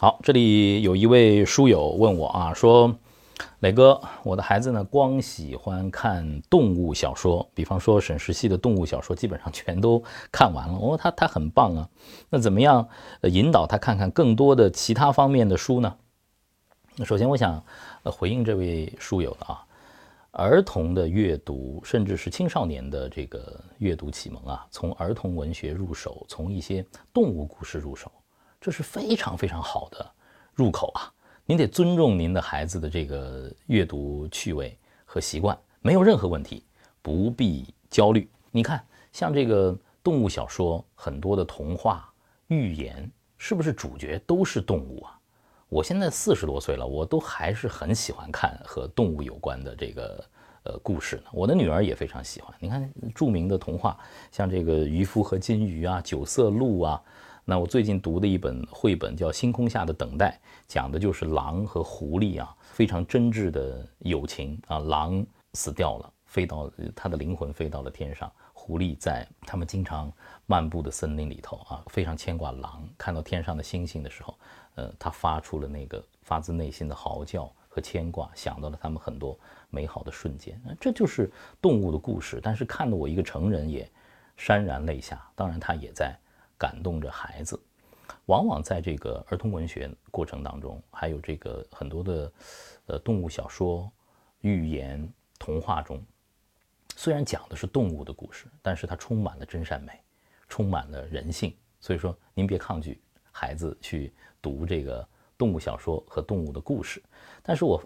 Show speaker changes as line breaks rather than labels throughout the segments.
好，这里有一位书友问我啊，说磊哥，我的孩子呢光喜欢看动物小说，比方说沈石溪的动物小说，基本上全都看完了。哦，他他很棒啊，那怎么样引导他看看更多的其他方面的书呢？那首先我想回应这位书友的啊，儿童的阅读，甚至是青少年的这个阅读启蒙啊，从儿童文学入手，从一些动物故事入手。这是非常非常好的入口啊！您得尊重您的孩子的这个阅读趣味和习惯，没有任何问题，不必焦虑。你看，像这个动物小说，很多的童话、寓言，是不是主角都是动物啊？我现在四十多岁了，我都还是很喜欢看和动物有关的这个呃故事呢。我的女儿也非常喜欢。你看，著名的童话，像这个渔夫和金鱼啊，九色鹿啊。那我最近读的一本绘本叫《星空下的等待》，讲的就是狼和狐狸啊，非常真挚的友情啊。狼死掉了，飞到他的灵魂飞到了天上。狐狸在他们经常漫步的森林里头啊，非常牵挂狼。看到天上的星星的时候，呃，他发出了那个发自内心的嚎叫和牵挂，想到了他们很多美好的瞬间。这就是动物的故事。但是看得我一个成人也潸然泪下。当然，他也在。感动着孩子，往往在这个儿童文学过程当中，还有这个很多的呃动物小说、寓言、童话中，虽然讲的是动物的故事，但是它充满了真善美，充满了人性。所以说，您别抗拒孩子去读这个动物小说和动物的故事。但是我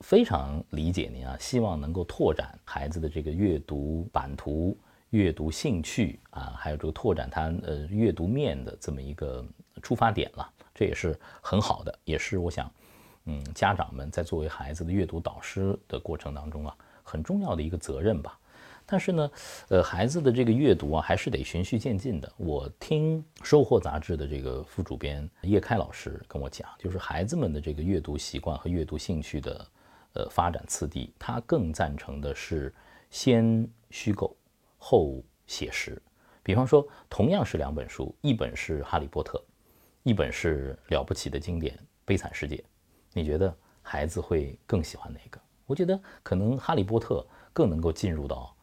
非常理解您啊，希望能够拓展孩子的这个阅读版图。阅读兴趣啊，还有这个拓展他呃阅读面的这么一个出发点了，这也是很好的，也是我想，嗯，家长们在作为孩子的阅读导师的过程当中啊，很重要的一个责任吧。但是呢，呃，孩子的这个阅读啊，还是得循序渐进的。我听《收获》杂志的这个副主编叶开老师跟我讲，就是孩子们的这个阅读习惯和阅读兴趣的呃发展次第，他更赞成的是先虚构。后写实，比方说，同样是两本书，一本是《哈利波特》，一本是了不起的经典《悲惨世界》，你觉得孩子会更喜欢哪个？我觉得可能《哈利波特》更能够进入到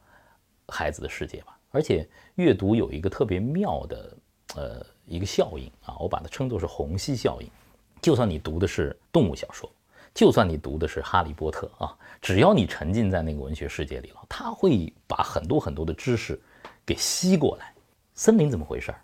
孩子的世界吧。而且阅读有一个特别妙的呃一个效应啊，我把它称作是虹吸效应。就算你读的是动物小说。就算你读的是《哈利波特》啊，只要你沉浸在那个文学世界里了，他会把很多很多的知识给吸过来。森林怎么回事儿？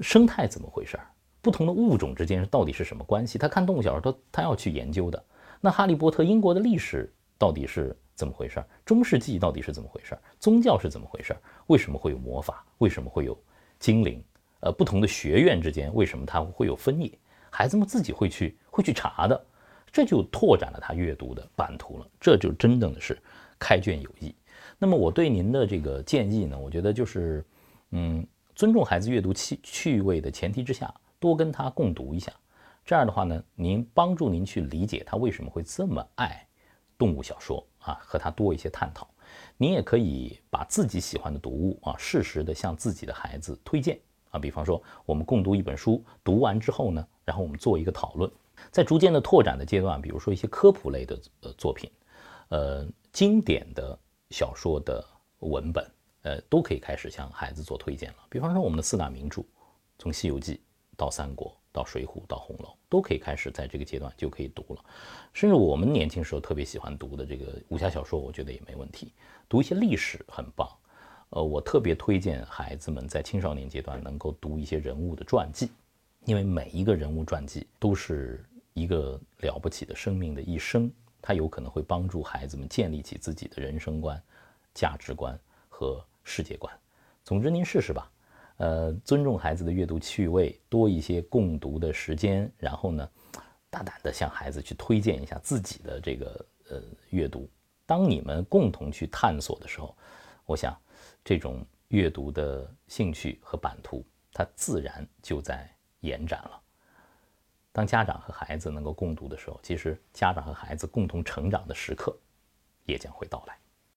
生态怎么回事儿？不同的物种之间到底是什么关系？他看动物小说，他他要去研究的。那《哈利波特》英国的历史到底是怎么回事儿？中世纪到底是怎么回事儿？宗教是怎么回事儿？为什么会有魔法？为什么会有精灵？呃，不同的学院之间为什么它会有分野？孩子们自己会去会去查的。这就拓展了他阅读的版图了，这就真正的是开卷有益。那么我对您的这个建议呢，我觉得就是，嗯，尊重孩子阅读趣趣味的前提之下，多跟他共读一下。这样的话呢，您帮助您去理解他为什么会这么爱动物小说啊，和他多一些探讨。您也可以把自己喜欢的读物啊，适时的向自己的孩子推荐啊。比方说，我们共读一本书，读完之后呢，然后我们做一个讨论。在逐渐的拓展的阶段，比如说一些科普类的呃作品，呃经典的小说的文本，呃都可以开始向孩子做推荐了。比方说我们的四大名著，从《西游记》到《三国》到《水浒》到《红楼》，都可以开始在这个阶段就可以读了。甚至我们年轻时候特别喜欢读的这个武侠小说，我觉得也没问题。读一些历史很棒。呃，我特别推荐孩子们在青少年阶段能够读一些人物的传记。因为每一个人物传记都是一个了不起的生命的一生，它有可能会帮助孩子们建立起自己的人生观、价值观和世界观。总之，您试试吧。呃，尊重孩子的阅读趣味，多一些共读的时间，然后呢，大胆的向孩子去推荐一下自己的这个呃阅读。当你们共同去探索的时候，我想这种阅读的兴趣和版图，它自然就在。延展了。当家长和孩子能够共读的时候，其实家长和孩子共同成长的时刻也将会到来。